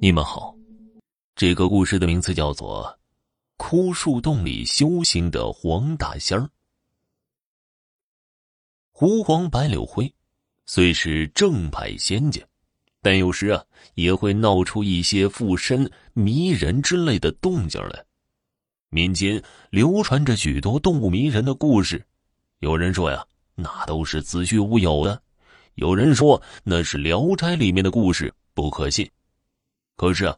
你们好，这个故事的名字叫做《枯树洞里修行的黄大仙儿》。狐黄白柳灰虽是正派仙家，但有时啊也会闹出一些附身迷人之类的动静来。民间流传着许多动物迷人的故事，有人说呀，那都是子虚乌有的；有人说那是《聊斋》里面的故事，不可信。可是啊，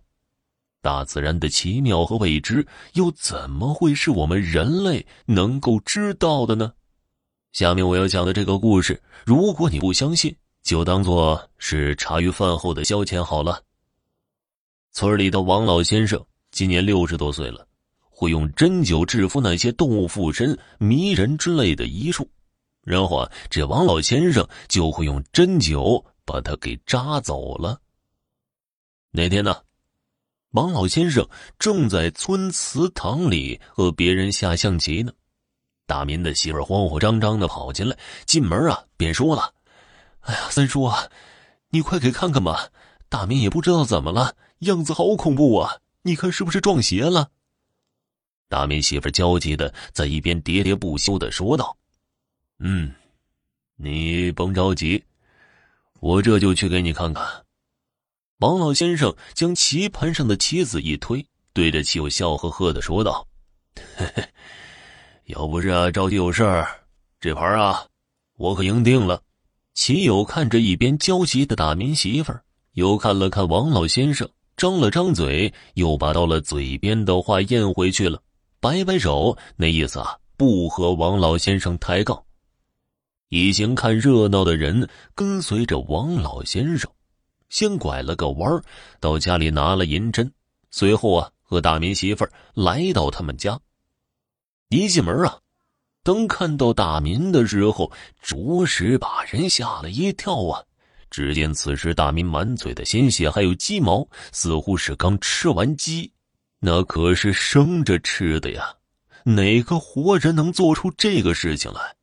大自然的奇妙和未知，又怎么会是我们人类能够知道的呢？下面我要讲的这个故事，如果你不相信，就当做是茶余饭后的消遣好了。村里的王老先生今年六十多岁了，会用针灸治服那些动物附身、迷人之类的医术，然后啊，这王老先生就会用针灸把他给扎走了。那天呢，王老先生正在村祠堂里和别人下象棋呢。大民的媳妇慌慌张张的跑进来，进门啊便说了：“哎呀，三叔啊，你快给看看吧！大民也不知道怎么了，样子好恐怖啊！你看是不是撞邪了？”大民媳妇焦急的在一边喋喋不休的说道：“嗯，你甭着急，我这就去给你看看。”王老先生将棋盘上的棋子一推，对着棋友笑呵呵的说道：“嘿嘿，要不是啊着急有事儿，这盘啊我可赢定了。”棋友看着一边焦急的大民媳妇儿，又看了看王老先生，张了张嘴，又把到了嘴边的话咽回去了，摆摆手，那意思啊不和王老先生抬杠。一行看热闹的人跟随着王老先生。先拐了个弯到家里拿了银针，随后啊，和大民媳妇儿来到他们家。一进门啊，当看到大民的时候，着实把人吓了一跳啊！只见此时大民满嘴的鲜血，还有鸡毛，似乎是刚吃完鸡，那可是生着吃的呀！哪个活人能做出这个事情来？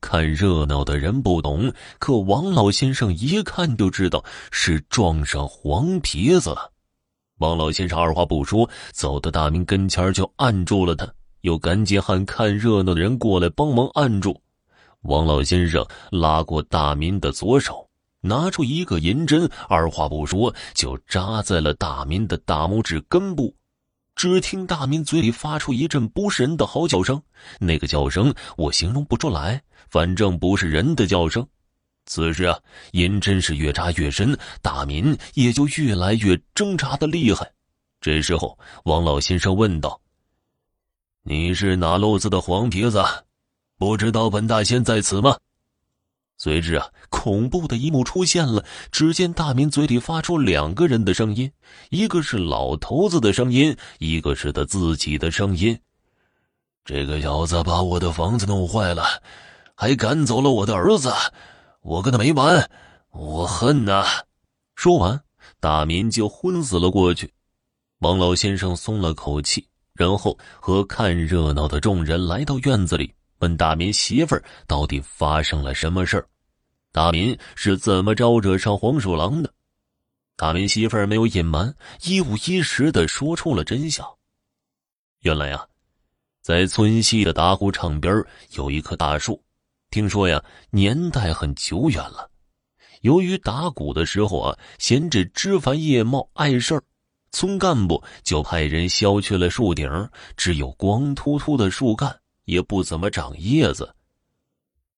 看热闹的人不懂，可王老先生一看就知道是撞上黄皮子了。王老先生二话不说，走到大明跟前就按住了他，又赶紧喊看热闹的人过来帮忙按住。王老先生拉过大民的左手，拿出一个银针，二话不说就扎在了大民的大拇指根部。只听大民嘴里发出一阵不是人的嚎叫声，那个叫声我形容不出来，反正不是人的叫声。此时啊，银针是越扎越深，大民也就越来越挣扎的厉害。这时候，王老先生问道：“你是哪路子的黄皮子？不知道本大仙在此吗？”随之啊，恐怖的一幕出现了。只见大明嘴里发出两个人的声音，一个是老头子的声音，一个是他自己的声音。这个小子把我的房子弄坏了，还赶走了我的儿子，我跟他没完，我恨呐！说完，大民就昏死了过去。王老先生松了口气，然后和看热闹的众人来到院子里。问大民媳妇儿到底发生了什么事儿？大民是怎么招惹上黄鼠狼的？大民媳妇儿没有隐瞒，一五一十的说出了真相。原来啊，在村西的打谷场边有一棵大树，听说呀年代很久远了。由于打谷的时候啊，闲着枝繁叶茂碍事儿，村干部就派人削去了树顶，只有光秃秃的树干。也不怎么长叶子。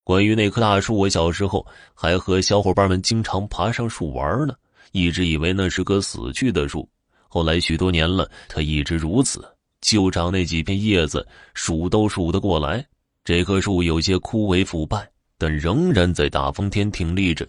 关于那棵大树，我小时候还和小伙伴们经常爬上树玩呢，一直以为那是棵死去的树。后来许多年了，它一直如此，就长那几片叶子，数都数得过来。这棵树有些枯萎腐败，但仍然在大风天挺立着。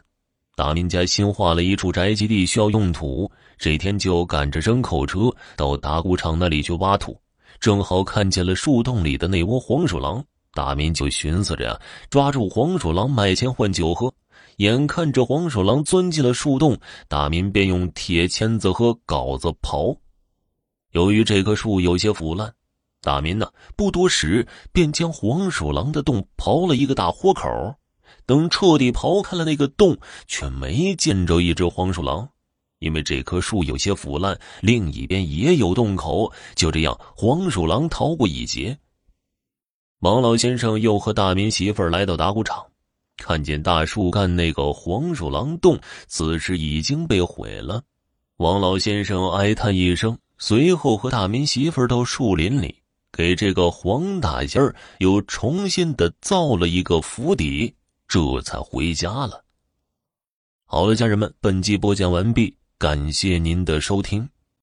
大民家新划了一处宅基地，需要用土，这天就赶着牲口车到打谷场那里去挖土。正好看见了树洞里的那窝黄鼠狼，大民就寻思着呀，抓住黄鼠狼卖钱换酒喝。眼看着黄鼠狼钻进了树洞，大民便用铁钳子和镐子刨。由于这棵树有些腐烂，大民呢不多时便将黄鼠狼的洞刨了一个大豁口。等彻底刨开了那个洞，却没见着一只黄鼠狼。因为这棵树有些腐烂，另一边也有洞口。就这样，黄鼠狼逃过一劫。王老先生又和大明媳妇儿来到打谷场，看见大树干那个黄鼠狼洞，此时已经被毁了。王老先生哀叹一声，随后和大明媳妇儿到树林里，给这个黄大仙儿又重新的造了一个府邸，这才回家了。好了，家人们，本集播讲完毕。感谢您的收听。